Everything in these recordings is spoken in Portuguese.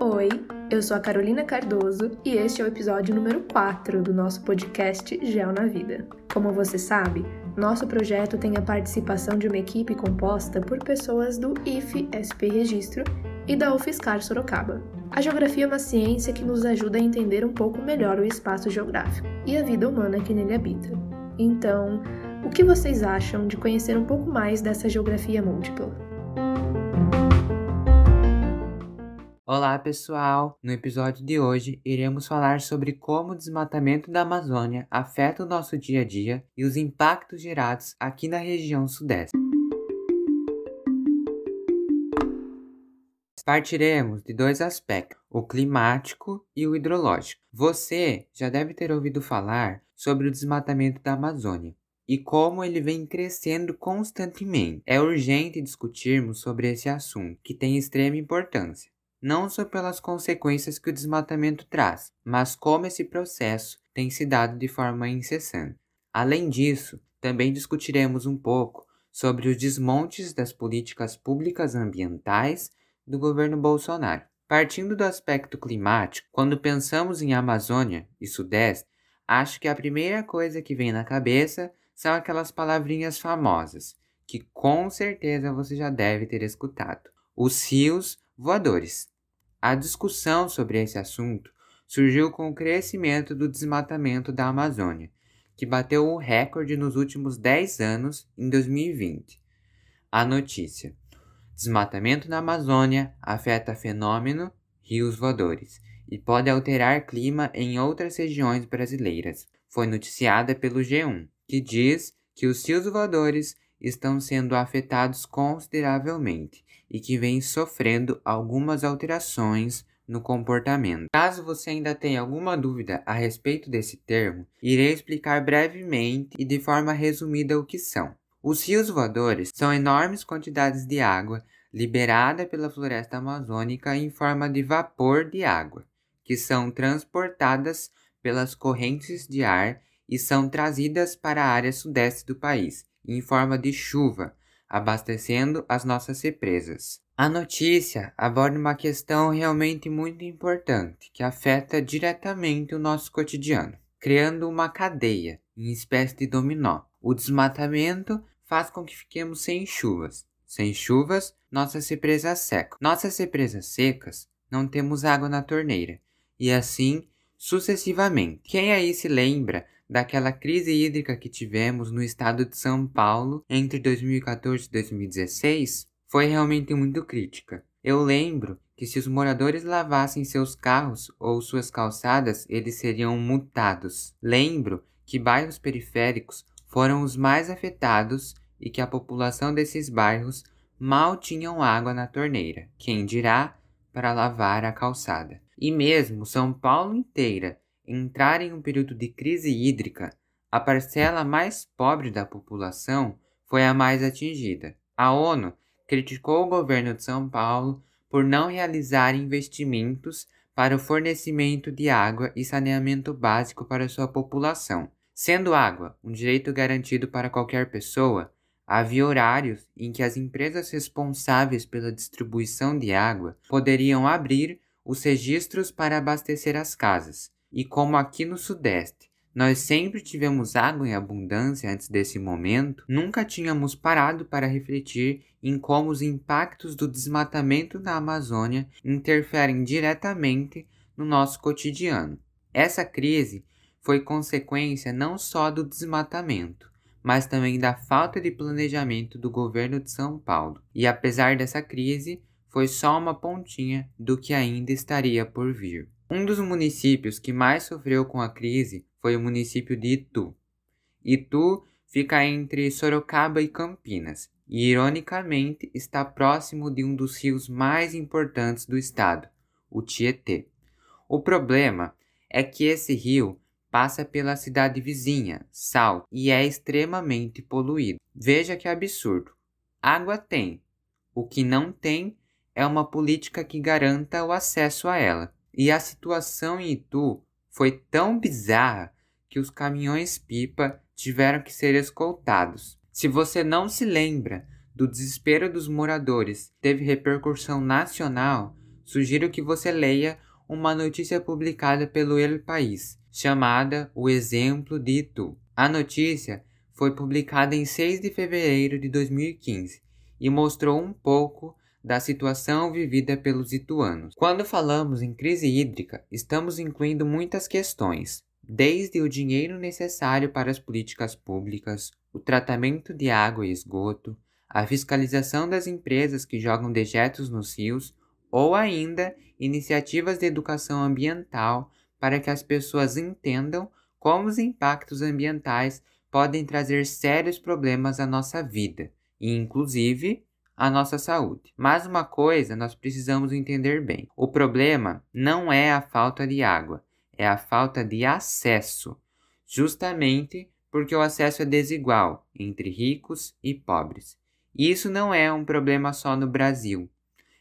Oi, eu sou a Carolina Cardoso e este é o episódio número 4 do nosso podcast Gel na Vida. Como você sabe, nosso projeto tem a participação de uma equipe composta por pessoas do IFE SP Registro e da UFSCar Sorocaba. A geografia é uma ciência que nos ajuda a entender um pouco melhor o espaço geográfico e a vida humana que nele habita. Então, o que vocês acham de conhecer um pouco mais dessa geografia múltipla? Olá pessoal! No episódio de hoje iremos falar sobre como o desmatamento da Amazônia afeta o nosso dia a dia e os impactos gerados aqui na região sudeste. Partiremos de dois aspectos, o climático e o hidrológico. Você já deve ter ouvido falar sobre o desmatamento da Amazônia e como ele vem crescendo constantemente. É urgente discutirmos sobre esse assunto, que tem extrema importância não só pelas consequências que o desmatamento traz, mas como esse processo tem se dado de forma incessante. Além disso, também discutiremos um pouco sobre os desmontes das políticas públicas ambientais do governo Bolsonaro. Partindo do aspecto climático, quando pensamos em Amazônia e Sudeste, acho que a primeira coisa que vem na cabeça são aquelas palavrinhas famosas, que com certeza você já deve ter escutado: os rios voadores. A discussão sobre esse assunto surgiu com o crescimento do desmatamento da Amazônia, que bateu o recorde nos últimos 10 anos em 2020. A notícia: Desmatamento na Amazônia afeta fenômeno rios voadores e pode alterar clima em outras regiões brasileiras. Foi noticiada pelo G1, que diz que os rios voadores estão sendo afetados consideravelmente e que vem sofrendo algumas alterações no comportamento. Caso você ainda tenha alguma dúvida a respeito desse termo, irei explicar brevemente e de forma resumida o que são. Os rios voadores são enormes quantidades de água liberada pela floresta amazônica em forma de vapor de água, que são transportadas pelas correntes de ar e são trazidas para a área sudeste do país, em forma de chuva, abastecendo as nossas represas. A notícia aborda uma questão realmente muito importante que afeta diretamente o nosso cotidiano, criando uma cadeia, em espécie de dominó. O desmatamento faz com que fiquemos sem chuvas. Sem chuvas, nossas represas secam. Nossas represas secas, não temos água na torneira, e assim sucessivamente. Quem aí se lembra daquela crise hídrica que tivemos no estado de São Paulo entre 2014 e 2016 foi realmente muito crítica. Eu lembro que se os moradores lavassem seus carros ou suas calçadas, eles seriam multados. Lembro que bairros periféricos foram os mais afetados e que a população desses bairros mal tinham água na torneira, quem dirá para lavar a calçada. E mesmo São Paulo inteira entrar em um período de crise hídrica, a parcela mais pobre da população foi a mais atingida. A ONU criticou o governo de São Paulo por não realizar investimentos para o fornecimento de água e saneamento básico para sua população. Sendo água um direito garantido para qualquer pessoa, havia horários em que as empresas responsáveis pela distribuição de água poderiam abrir os registros para abastecer as casas, e como aqui no Sudeste nós sempre tivemos água em abundância antes desse momento, nunca tínhamos parado para refletir em como os impactos do desmatamento na Amazônia interferem diretamente no nosso cotidiano. Essa crise foi consequência não só do desmatamento, mas também da falta de planejamento do governo de São Paulo. E apesar dessa crise, foi só uma pontinha do que ainda estaria por vir. Um dos municípios que mais sofreu com a crise foi o município de Itu. Itu fica entre Sorocaba e Campinas e, ironicamente, está próximo de um dos rios mais importantes do estado, o Tietê. O problema é que esse rio passa pela cidade vizinha, Sal, e é extremamente poluído. Veja que absurdo. Água tem. O que não tem é uma política que garanta o acesso a ela. E a situação em Itu foi tão bizarra que os caminhões-pipa tiveram que ser escoltados. Se você não se lembra do desespero dos moradores teve repercussão nacional, sugiro que você leia uma notícia publicada pelo El País, chamada O Exemplo de Itu. A notícia foi publicada em 6 de fevereiro de 2015 e mostrou um pouco da situação vivida pelos ituanos. Quando falamos em crise hídrica, estamos incluindo muitas questões, desde o dinheiro necessário para as políticas públicas, o tratamento de água e esgoto, a fiscalização das empresas que jogam dejetos nos rios ou ainda iniciativas de educação ambiental para que as pessoas entendam como os impactos ambientais podem trazer sérios problemas à nossa vida e, inclusive, à nossa saúde. Mas uma coisa nós precisamos entender bem: o problema não é a falta de água, é a falta de acesso, justamente porque o acesso é desigual entre ricos e pobres. E isso não é um problema só no Brasil,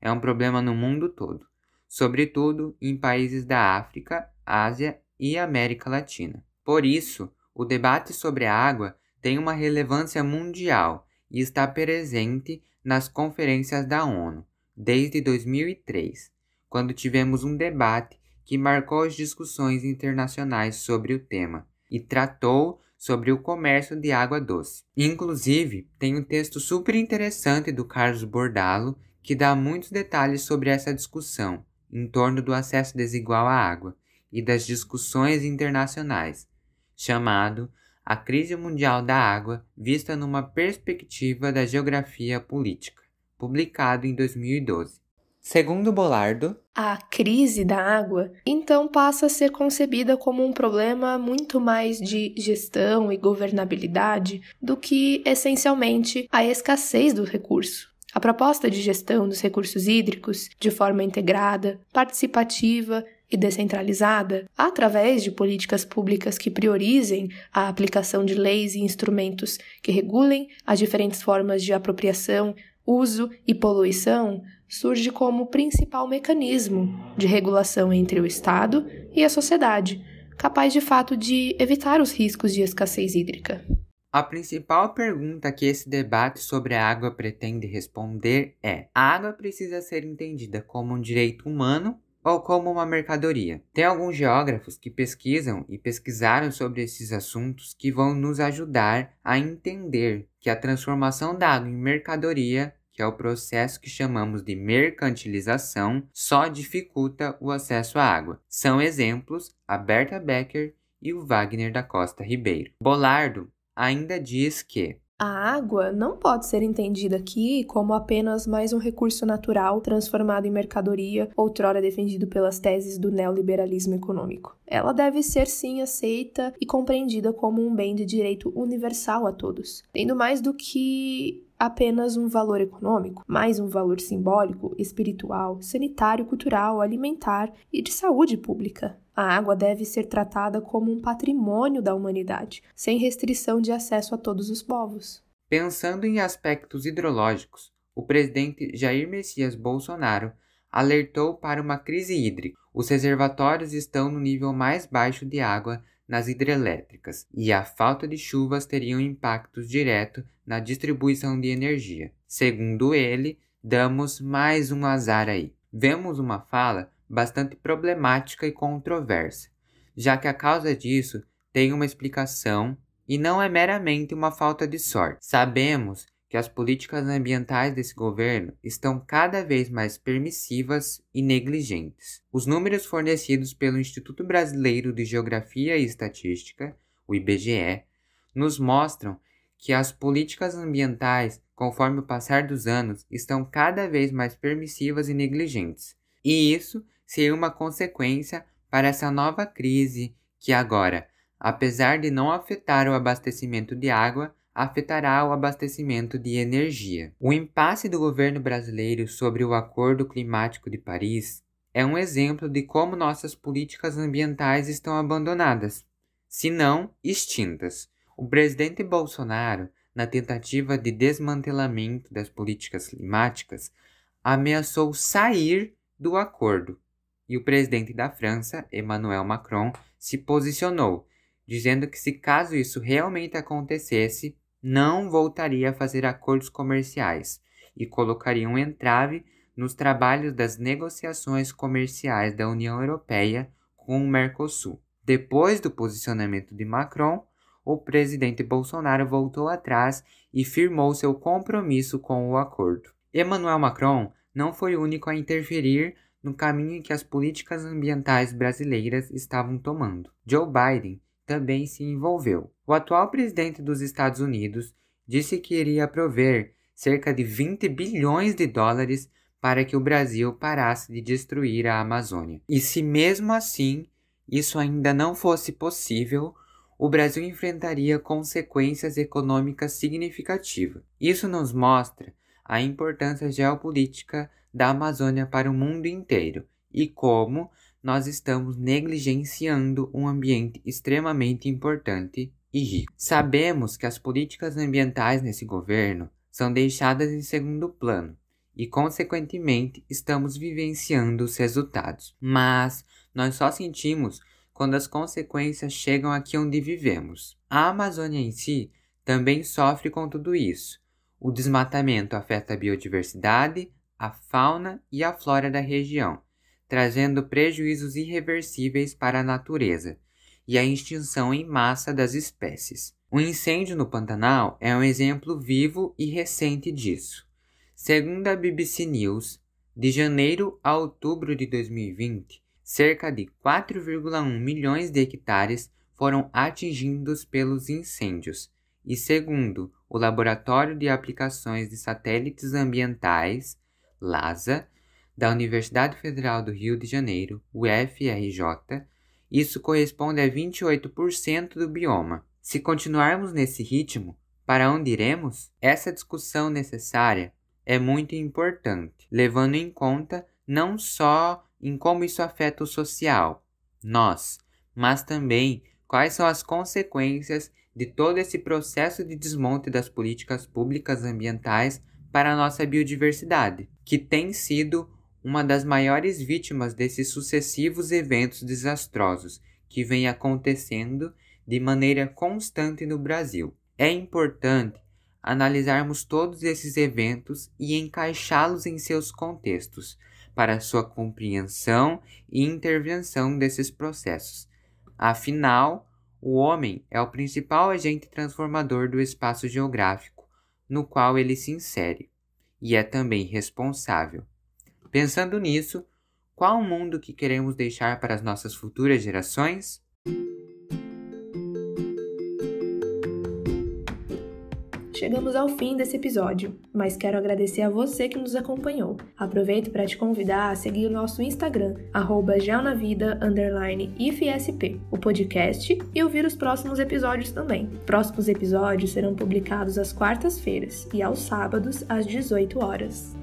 é um problema no mundo todo, sobretudo em países da África, Ásia e América Latina. Por isso, o debate sobre a água tem uma relevância mundial e está presente nas conferências da ONU desde 2003, quando tivemos um debate que marcou as discussões internacionais sobre o tema e tratou sobre o comércio de água doce. Inclusive, tem um texto super interessante do Carlos Bordalo que dá muitos detalhes sobre essa discussão em torno do acesso desigual à água e das discussões internacionais, chamado A Crise Mundial da Água Vista numa Perspectiva da Geografia Política, publicado em 2012. Segundo Bolardo, a crise da água então passa a ser concebida como um problema muito mais de gestão e governabilidade do que essencialmente a escassez do recurso. A proposta de gestão dos recursos hídricos, de forma integrada, participativa e descentralizada, através de políticas públicas que priorizem a aplicação de leis e instrumentos que regulem as diferentes formas de apropriação, uso e poluição, surge como principal mecanismo de regulação entre o Estado e a sociedade, capaz de fato de evitar os riscos de escassez hídrica. A principal pergunta que esse debate sobre a água pretende responder é: a água precisa ser entendida como um direito humano ou como uma mercadoria? Tem alguns geógrafos que pesquisam e pesquisaram sobre esses assuntos que vão nos ajudar a entender que a transformação da água em mercadoria que é o processo que chamamos de mercantilização, só dificulta o acesso à água. São exemplos a Berta Becker e o Wagner da Costa Ribeiro. Bolardo ainda diz que a água não pode ser entendida aqui como apenas mais um recurso natural transformado em mercadoria, outrora defendido pelas teses do neoliberalismo econômico. Ela deve ser sim aceita e compreendida como um bem de direito universal a todos, tendo mais do que apenas um valor econômico, mais um valor simbólico, espiritual, sanitário, cultural, alimentar e de saúde pública. A água deve ser tratada como um patrimônio da humanidade, sem restrição de acesso a todos os povos. Pensando em aspectos hidrológicos, o presidente Jair Messias Bolsonaro alertou para uma crise hídrica. Os reservatórios estão no nível mais baixo de água nas hidrelétricas e a falta de chuvas teria um impacto direto na distribuição de energia. Segundo ele, damos mais um azar aí. Vemos uma fala bastante problemática e controversa, já que a causa disso tem uma explicação e não é meramente uma falta de sorte. Sabemos que as políticas ambientais desse governo estão cada vez mais permissivas e negligentes. Os números fornecidos pelo Instituto Brasileiro de Geografia e Estatística, o IBGE, nos mostram que as políticas ambientais, conforme o passar dos anos, estão cada vez mais permissivas e negligentes. E isso seria uma consequência para essa nova crise que agora, apesar de não afetar o abastecimento de água, afetará o abastecimento de energia. O impasse do governo brasileiro sobre o Acordo Climático de Paris é um exemplo de como nossas políticas ambientais estão abandonadas, se não extintas. O presidente Bolsonaro, na tentativa de desmantelamento das políticas climáticas, ameaçou sair do acordo. E o presidente da França, Emmanuel Macron, se posicionou, dizendo que se caso isso realmente acontecesse, não voltaria a fazer acordos comerciais e colocaria um entrave nos trabalhos das negociações comerciais da União Europeia com o Mercosul. Depois do posicionamento de Macron, o presidente Bolsonaro voltou atrás e firmou seu compromisso com o acordo. Emmanuel Macron não foi o único a interferir no caminho que as políticas ambientais brasileiras estavam tomando. Joe Biden também se envolveu. O atual presidente dos Estados Unidos disse que iria prover cerca de 20 bilhões de dólares para que o Brasil parasse de destruir a Amazônia. E se mesmo assim isso ainda não fosse possível, o Brasil enfrentaria consequências econômicas significativas. Isso nos mostra a importância geopolítica da Amazônia para o mundo inteiro e como nós estamos negligenciando um ambiente extremamente importante e rico. Sabemos que as políticas ambientais nesse governo são deixadas em segundo plano e, consequentemente, estamos vivenciando os resultados. Mas nós só sentimos quando as consequências chegam aqui onde vivemos. A Amazônia em si também sofre com tudo isso. O desmatamento afeta a biodiversidade, a fauna e a flora da região, trazendo prejuízos irreversíveis para a natureza e a extinção em massa das espécies. O incêndio no Pantanal é um exemplo vivo e recente disso. Segundo a BBC News, de janeiro a outubro de 2020, cerca de 4,1 milhões de hectares foram atingidos pelos incêndios, e segundo o Laboratório de Aplicações de Satélites Ambientais, LASA, da Universidade Federal do Rio de Janeiro, UFRJ, isso corresponde a 28% do bioma. Se continuarmos nesse ritmo, para onde iremos? Essa discussão necessária é muito importante, levando em conta não só em como isso afeta o social, nós, mas também quais são as consequências de todo esse processo de desmonte das políticas públicas ambientais para a nossa biodiversidade, que tem sido uma das maiores vítimas desses sucessivos eventos desastrosos que vem acontecendo de maneira constante no Brasil. É importante analisarmos todos esses eventos e encaixá-los em seus contextos para sua compreensão e intervenção desses processos. Afinal, o homem é o principal agente transformador do espaço geográfico no qual ele se insere, e é também responsável. Pensando nisso, qual o mundo que queremos deixar para as nossas futuras gerações? Chegamos ao fim desse episódio, mas quero agradecer a você que nos acompanhou. Aproveito para te convidar a seguir o nosso Instagram, geonavida_ifsp, o podcast e ouvir os próximos episódios também. Próximos episódios serão publicados às quartas-feiras e aos sábados às 18 horas.